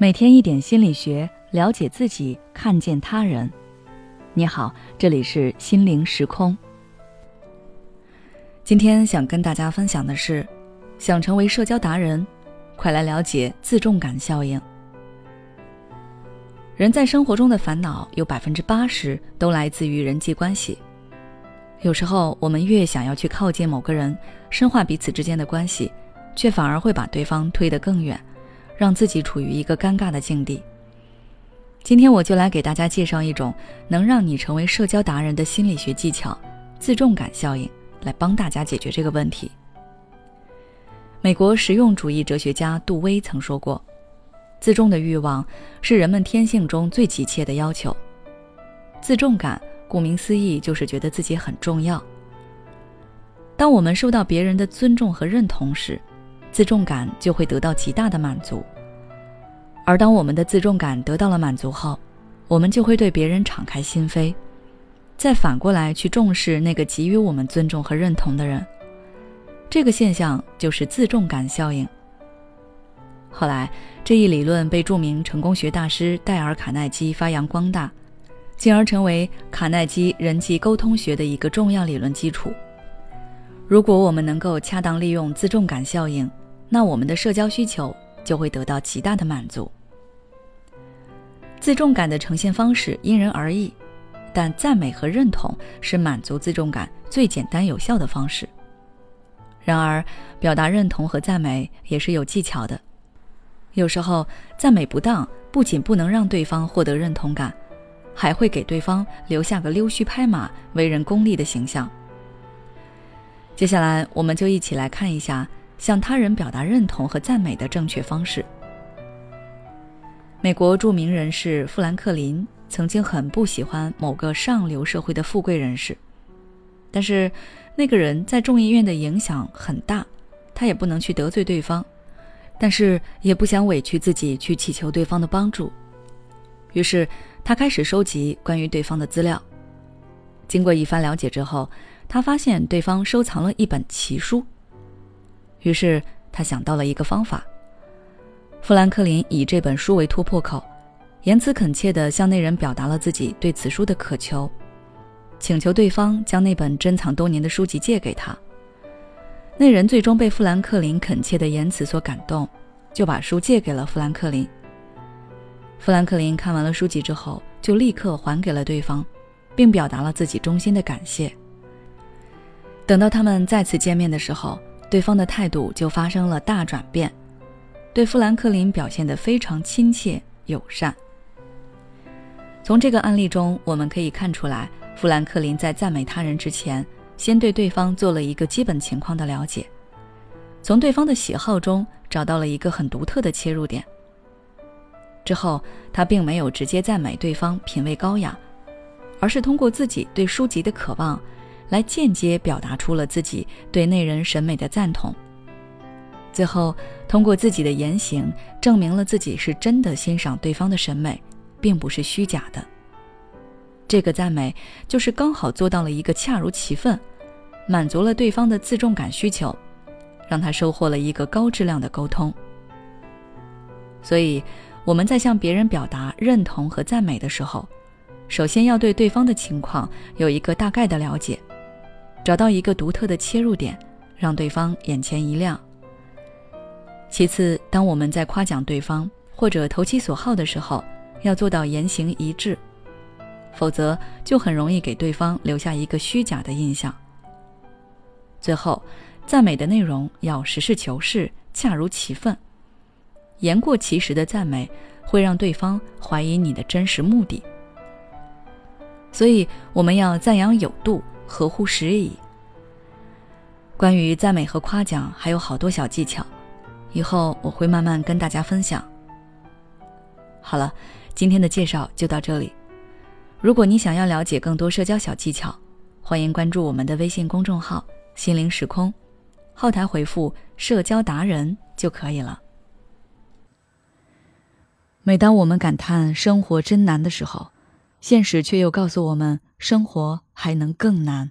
每天一点心理学，了解自己，看见他人。你好，这里是心灵时空。今天想跟大家分享的是，想成为社交达人，快来了解自重感效应。人在生活中的烦恼有百分之八十都来自于人际关系。有时候，我们越想要去靠近某个人，深化彼此之间的关系，却反而会把对方推得更远。让自己处于一个尴尬的境地。今天我就来给大家介绍一种能让你成为社交达人的心理学技巧——自重感效应，来帮大家解决这个问题。美国实用主义哲学家杜威曾说过：“自重的欲望是人们天性中最急切的要求。自重感，顾名思义，就是觉得自己很重要。当我们受到别人的尊重和认同时，自重感就会得到极大的满足，而当我们的自重感得到了满足后，我们就会对别人敞开心扉，再反过来去重视那个给予我们尊重和认同的人。这个现象就是自重感效应。后来，这一理论被著名成功学大师戴尔·卡耐基发扬光大，进而成为卡耐基人际沟通学的一个重要理论基础。如果我们能够恰当利用自重感效应，那我们的社交需求就会得到极大的满足。自重感的呈现方式因人而异，但赞美和认同是满足自重感最简单有效的方式。然而，表达认同和赞美也是有技巧的。有时候，赞美不当，不仅不能让对方获得认同感，还会给对方留下个溜须拍马、为人功利的形象。接下来，我们就一起来看一下向他人表达认同和赞美的正确方式。美国著名人士富兰克林曾经很不喜欢某个上流社会的富贵人士，但是那个人在众议院的影响很大，他也不能去得罪对方，但是也不想委屈自己去祈求对方的帮助，于是他开始收集关于对方的资料。经过一番了解之后。他发现对方收藏了一本奇书，于是他想到了一个方法。富兰克林以这本书为突破口，言辞恳切地向那人表达了自己对此书的渴求，请求对方将那本珍藏多年的书籍借给他。那人最终被富兰克林恳切的言辞所感动，就把书借给了富兰克林。富兰克林看完了书籍之后，就立刻还给了对方，并表达了自己衷心的感谢。等到他们再次见面的时候，对方的态度就发生了大转变，对富兰克林表现得非常亲切友善。从这个案例中，我们可以看出来，富兰克林在赞美他人之前，先对对方做了一个基本情况的了解，从对方的喜好中找到了一个很独特的切入点。之后，他并没有直接赞美对方品味高雅，而是通过自己对书籍的渴望。来间接表达出了自己对那人审美的赞同，最后通过自己的言行证明了自己是真的欣赏对方的审美，并不是虚假的。这个赞美就是刚好做到了一个恰如其分，满足了对方的自重感需求，让他收获了一个高质量的沟通。所以我们在向别人表达认同和赞美的时候，首先要对对方的情况有一个大概的了解。找到一个独特的切入点，让对方眼前一亮。其次，当我们在夸奖对方或者投其所好的时候，要做到言行一致，否则就很容易给对方留下一个虚假的印象。最后，赞美的内容要实事求是、恰如其分，言过其实的赞美会让对方怀疑你的真实目的。所以，我们要赞扬有度。合乎时宜。关于赞美和夸奖，还有好多小技巧，以后我会慢慢跟大家分享。好了，今天的介绍就到这里。如果你想要了解更多社交小技巧，欢迎关注我们的微信公众号“心灵时空”，后台回复“社交达人”就可以了。每当我们感叹生活真难的时候，现实却又告诉我们。生活还能更难。